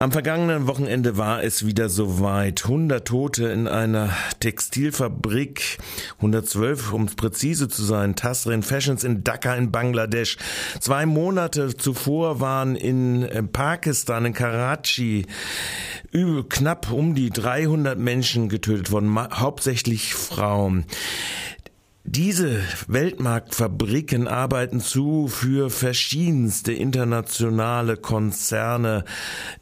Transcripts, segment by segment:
Am vergangenen Wochenende war es wieder soweit. 100 Tote in einer Textilfabrik, 112 um präzise zu sein, Tasrin Fashions in Dhaka in Bangladesch. Zwei Monate zuvor waren in äh, Pakistan, in Karachi, knapp um die 300 Menschen getötet worden, hauptsächlich Frauen. Diese Weltmarktfabriken arbeiten zu für verschiedenste internationale Konzerne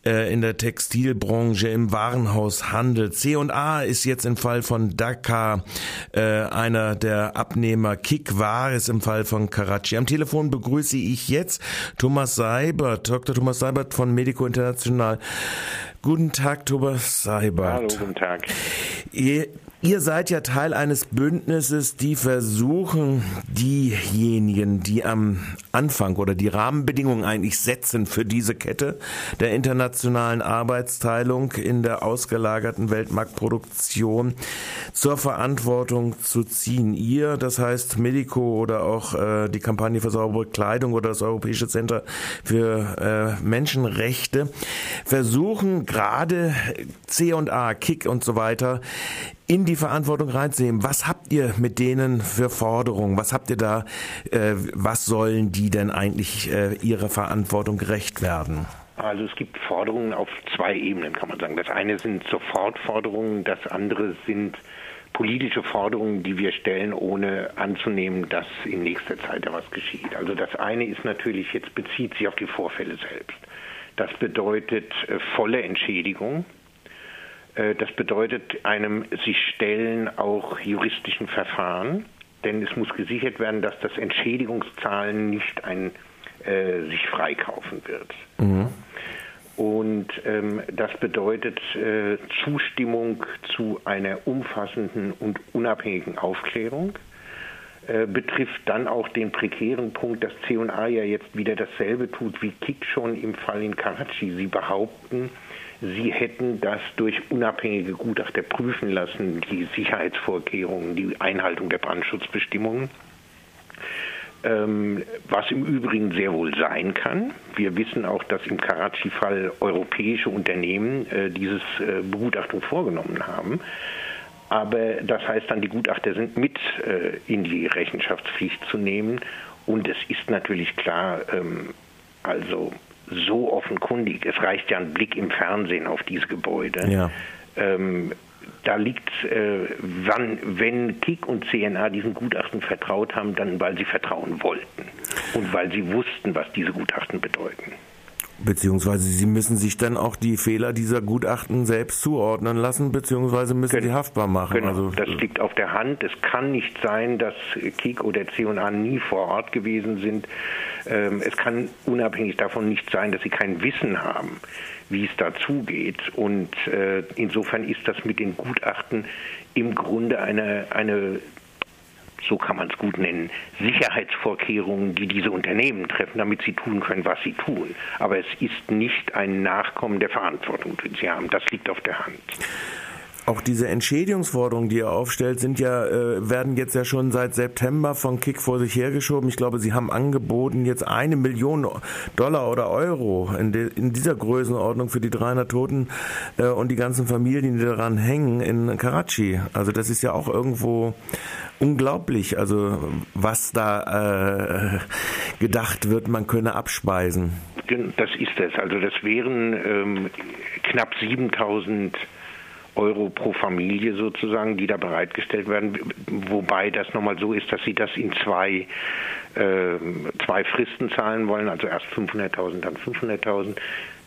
äh, in der Textilbranche, im Warenhaushandel. C&A ist jetzt im Fall von Dhaka äh, einer der Abnehmer. Kik war es im Fall von Karachi. Am Telefon begrüße ich jetzt Thomas Seibert, Dr. Thomas Seibert von Medico International. Guten Tag, Thomas Seibert. Hallo, guten Tag. Ihr Ihr seid ja Teil eines Bündnisses, die versuchen, diejenigen, die am Anfang oder die Rahmenbedingungen eigentlich setzen für diese Kette der internationalen Arbeitsteilung in der ausgelagerten Weltmarktproduktion zur Verantwortung zu ziehen. Ihr, das heißt Medico oder auch äh, die Kampagne für saubere Kleidung oder das Europäische Center für äh, Menschenrechte, versuchen gerade C&A, Kick und so weiter in die Verantwortung reinzunehmen. Was habt ihr mit denen für Forderungen? Was habt ihr da? Äh, was sollen die denn eigentlich äh, ihrer Verantwortung gerecht werden? Also es gibt Forderungen auf zwei Ebenen, kann man sagen. Das eine sind Sofortforderungen, das andere sind politische Forderungen, die wir stellen, ohne anzunehmen, dass in nächster Zeit da was geschieht. Also das eine ist natürlich, jetzt bezieht sich auf die Vorfälle selbst. Das bedeutet äh, volle Entschädigung das bedeutet einem sich stellen auch juristischen Verfahren, denn es muss gesichert werden, dass das Entschädigungszahlen nicht ein äh, sich freikaufen wird. Mhm. Und ähm, das bedeutet äh, Zustimmung zu einer umfassenden und unabhängigen Aufklärung. Äh, betrifft dann auch den prekären Punkt, dass C&A ja jetzt wieder dasselbe tut wie Kik schon im Fall in Karachi. Sie behaupten, Sie hätten das durch unabhängige Gutachter prüfen lassen, die Sicherheitsvorkehrungen, die Einhaltung der Brandschutzbestimmungen. Ähm, was im Übrigen sehr wohl sein kann. Wir wissen auch, dass im Karachi-Fall europäische Unternehmen äh, dieses äh, Begutachtung vorgenommen haben. Aber das heißt dann, die Gutachter sind mit äh, in die Rechenschaftspflicht zu nehmen. Und es ist natürlich klar, ähm, also so offenkundig. Es reicht ja ein Blick im Fernsehen auf diese Gebäude. Ja. Ähm, da liegt, äh, wann, wenn KIK und CNA diesen Gutachten vertraut haben, dann weil sie vertrauen wollten und weil sie wussten, was diese Gutachten bedeuten. Beziehungsweise Sie müssen sich dann auch die Fehler dieser Gutachten selbst zuordnen lassen, beziehungsweise müssen genau. sie haftbar machen. Genau, also, das liegt auf der Hand. Es kann nicht sein, dass KIK oder C&A nie vor Ort gewesen sind. Ähm, es kann unabhängig davon nicht sein, dass sie kein Wissen haben, wie es dazugeht. Und äh, insofern ist das mit den Gutachten im Grunde eine, eine so kann man es gut nennen, Sicherheitsvorkehrungen, die diese Unternehmen treffen, damit sie tun können, was sie tun. Aber es ist nicht ein Nachkommen der Verantwortung, die sie haben. Das liegt auf der Hand. Auch diese Entschädigungsforderungen, die er aufstellt, sind ja, äh, werden jetzt ja schon seit September von Kick vor sich hergeschoben. Ich glaube, sie haben angeboten, jetzt eine Million Dollar oder Euro in, de, in dieser Größenordnung für die 300 Toten äh, und die ganzen Familien, die daran hängen in Karachi. Also das ist ja auch irgendwo unglaublich, also was da äh, gedacht wird, man könne abspeisen. Das ist es. Also das wären ähm, knapp 7000 Euro pro Familie sozusagen, die da bereitgestellt werden, wobei das nochmal so ist, dass sie das in zwei, äh, zwei Fristen zahlen wollen, also erst 500.000, dann 500.000,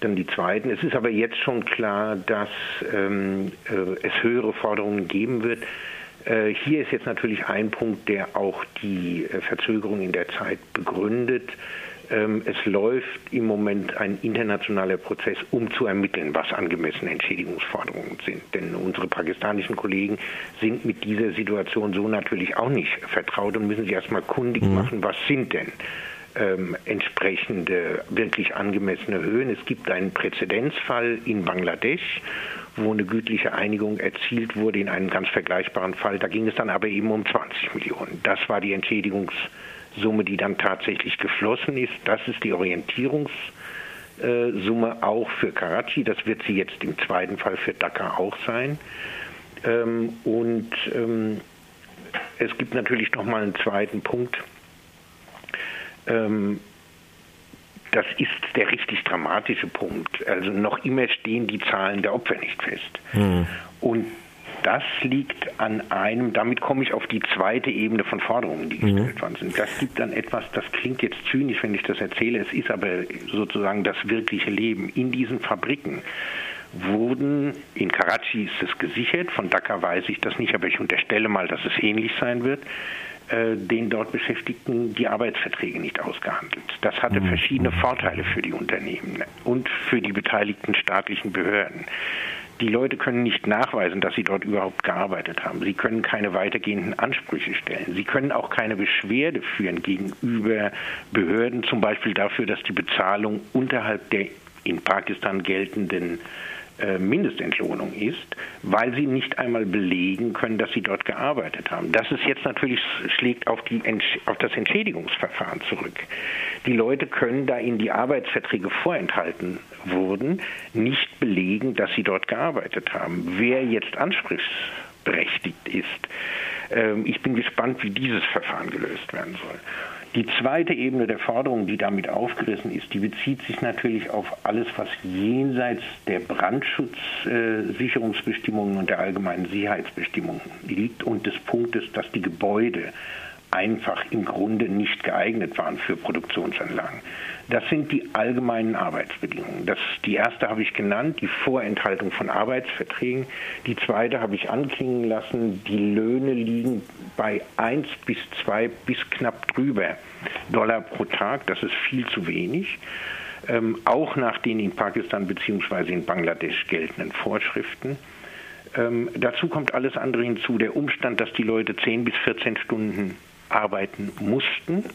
dann die zweiten. Es ist aber jetzt schon klar, dass ähm, äh, es höhere Forderungen geben wird. Äh, hier ist jetzt natürlich ein Punkt, der auch die äh, Verzögerung in der Zeit begründet. Ähm, es läuft im Moment ein internationaler Prozess, um zu ermitteln, was angemessene Entschädigungsforderungen sind. Denn unsere pakistanischen Kollegen sind mit dieser Situation so natürlich auch nicht vertraut und müssen sich erstmal kundig mhm. machen, was sind denn ähm, entsprechende wirklich angemessene Höhen. Es gibt einen Präzedenzfall in Bangladesch, wo eine gütliche Einigung erzielt wurde in einem ganz vergleichbaren Fall. Da ging es dann aber eben um 20 Millionen. Das war die Entschädigungsforderung Summe, die dann tatsächlich geflossen ist. Das ist die Orientierungslinie Summe auch für Karachi. Das wird sie jetzt im zweiten Fall für Dhaka auch sein. Ähm, und ähm, es gibt natürlich noch mal einen zweiten Punkt. Ähm, das ist der richtig dramatische Punkt. Also noch immer stehen die Zahlen der Opfer nicht fest. Mhm. Und das liegt an einem, damit komme ich auf die zweite Ebene von Forderungen, die gestellt mhm. worden sind. Das gibt dann etwas, das klingt jetzt zynisch, wenn ich das erzähle, es ist aber sozusagen das wirkliche Leben. In diesen Fabriken wurden, in Karachi ist es gesichert, von Dhaka weiß ich das nicht, aber ich unterstelle mal, dass es ähnlich sein wird, äh, den dort Beschäftigten die Arbeitsverträge nicht ausgehandelt. Das hatte mhm. verschiedene Vorteile für die Unternehmen und für die beteiligten staatlichen Behörden. Die Leute können nicht nachweisen, dass sie dort überhaupt gearbeitet haben. Sie können keine weitergehenden Ansprüche stellen. Sie können auch keine Beschwerde führen gegenüber Behörden, zum Beispiel dafür, dass die Bezahlung unterhalb der in Pakistan geltenden äh, Mindestentlohnung ist, weil sie nicht einmal belegen können, dass sie dort gearbeitet haben. Das ist jetzt natürlich schlägt auf, die, auf das Entschädigungsverfahren zurück. Die Leute können, da ihnen die Arbeitsverträge vorenthalten wurden, nicht belegen, dass sie dort gearbeitet haben. Wer jetzt anspruchsberechtigt ist, ähm, ich bin gespannt, wie dieses Verfahren gelöst werden soll. Die zweite Ebene der Forderung, die damit aufgerissen ist, die bezieht sich natürlich auf alles, was jenseits der Brandschutzsicherungsbestimmungen und der allgemeinen Sicherheitsbestimmungen liegt und des Punktes, dass die Gebäude einfach im Grunde nicht geeignet waren für Produktionsanlagen. Das sind die allgemeinen Arbeitsbedingungen. Das, die erste habe ich genannt, die Vorenthaltung von Arbeitsverträgen. Die zweite habe ich anklingen lassen, die Löhne liegen bei 1 bis 2 bis knapp drüber Dollar pro Tag. Das ist viel zu wenig. Ähm, auch nach den in Pakistan bzw. in Bangladesch geltenden Vorschriften. Ähm, dazu kommt alles andere hinzu. Der Umstand, dass die Leute 10 bis 14 Stunden arbeiten mussten,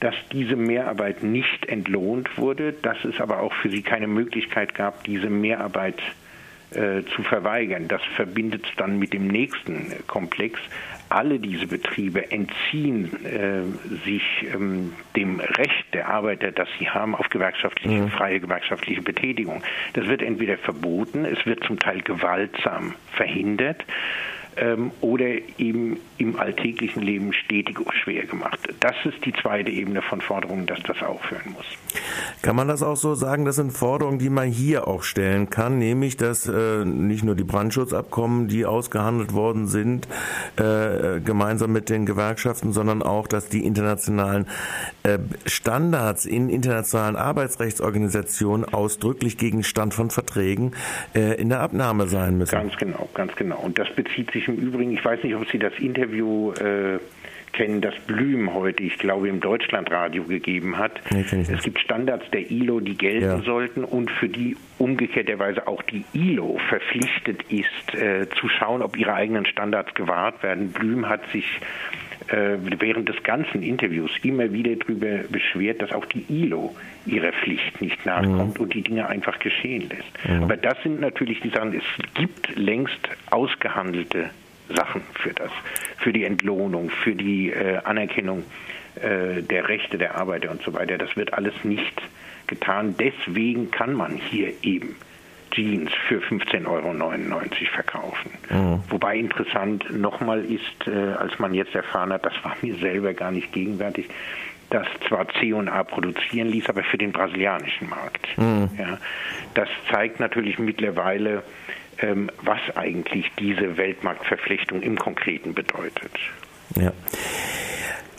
dass diese Mehrarbeit nicht entlohnt wurde, dass es aber auch für sie keine Möglichkeit gab, diese Mehrarbeit äh, zu verweigern. Das verbindet es dann mit dem nächsten Komplex. Alle diese Betriebe entziehen äh, sich ähm, dem Recht der Arbeiter, das sie haben, auf gewerkschaftliche, mhm. freie gewerkschaftliche Betätigung. Das wird entweder verboten, es wird zum Teil gewaltsam verhindert ähm, oder eben im alltäglichen Leben stetig schwer gemacht. Das ist die zweite Ebene von Forderungen, dass das aufhören muss. Kann man das auch so sagen? Das sind Forderungen, die man hier auch stellen kann, nämlich dass äh, nicht nur die Brandschutzabkommen, die ausgehandelt worden sind, äh, gemeinsam mit den Gewerkschaften, sondern auch, dass die internationalen äh, Standards in internationalen Arbeitsrechtsorganisationen ausdrücklich Gegenstand von Verträgen äh, in der Abnahme sein müssen. Ganz genau, ganz genau. Und das bezieht sich im Übrigen, ich weiß nicht, ob Sie das Interview äh, kennen, das Blüm heute, ich glaube, im Deutschlandradio gegeben hat. Nee, es gibt Standards der ILO, die gelten ja. sollten und für die umgekehrterweise auch die ILO verpflichtet ist, äh, zu schauen, ob ihre eigenen Standards gewahrt werden. Blüm hat sich während des ganzen Interviews immer wieder darüber beschwert, dass auch die ILO ihrer Pflicht nicht nachkommt mhm. und die Dinge einfach geschehen lässt. Mhm. Aber das sind natürlich die Sachen, es gibt längst ausgehandelte Sachen für das, für die Entlohnung, für die äh, Anerkennung äh, der Rechte der Arbeiter und so weiter. Das wird alles nicht getan. Deswegen kann man hier eben Jeans für 15,99 Euro verkaufen. Mhm. Wobei interessant nochmal ist, äh, als man jetzt erfahren hat, das war mir selber gar nicht gegenwärtig, dass zwar C&A produzieren ließ, aber für den brasilianischen Markt. Mhm. Ja, das zeigt natürlich mittlerweile, ähm, was eigentlich diese Weltmarktverflechtung im Konkreten bedeutet. Ja.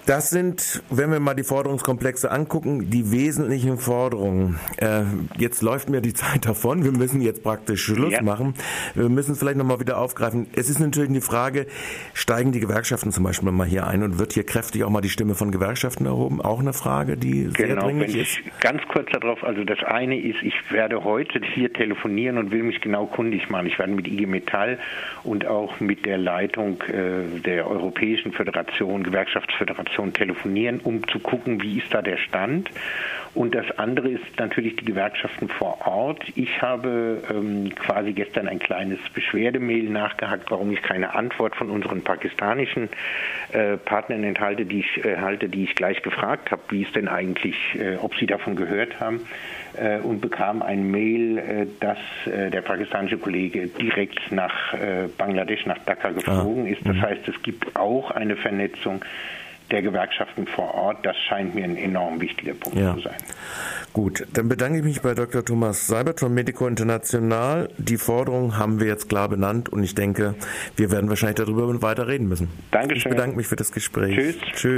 Das sind, wenn wir mal die Forderungskomplexe angucken, die wesentlichen Forderungen. Äh, jetzt läuft mir die Zeit davon. Wir müssen jetzt praktisch Schluss ja. machen. Wir müssen es vielleicht nochmal wieder aufgreifen. Es ist natürlich die Frage, steigen die Gewerkschaften zum Beispiel mal hier ein und wird hier kräftig auch mal die Stimme von Gewerkschaften erhoben? Auch eine Frage, die sehr genau, dringlich ist. Ganz kurz darauf, also das eine ist, ich werde heute hier telefonieren und will mich genau kundig machen. Ich werde mit IG Metall und auch mit der Leitung äh, der Europäischen Föderation, Gewerkschaftsföderation Situation telefonieren, um zu gucken, wie ist da der Stand. Und das andere ist natürlich die Gewerkschaften vor Ort. Ich habe ähm, quasi gestern ein kleines Beschwerdemail nachgehakt, warum ich keine Antwort von unseren pakistanischen äh, Partnern enthalte, die ich erhalte, die ich gleich gefragt habe, wie es denn eigentlich, äh, ob sie davon gehört haben äh, und bekam ein Mail, äh, dass äh, der pakistanische Kollege direkt nach äh, Bangladesch, nach Dhaka geflogen ah. ist. Das mhm. heißt, es gibt auch eine Vernetzung der Gewerkschaften vor Ort. Das scheint mir ein enorm wichtiger Punkt ja. zu sein. Gut, dann bedanke ich mich bei Dr. Thomas Seibert von Medico International. Die Forderung haben wir jetzt klar benannt und ich denke, wir werden wahrscheinlich darüber weiter reden müssen. Dankeschön. Ich bedanke mich für das Gespräch. Tschüss. Tschüss.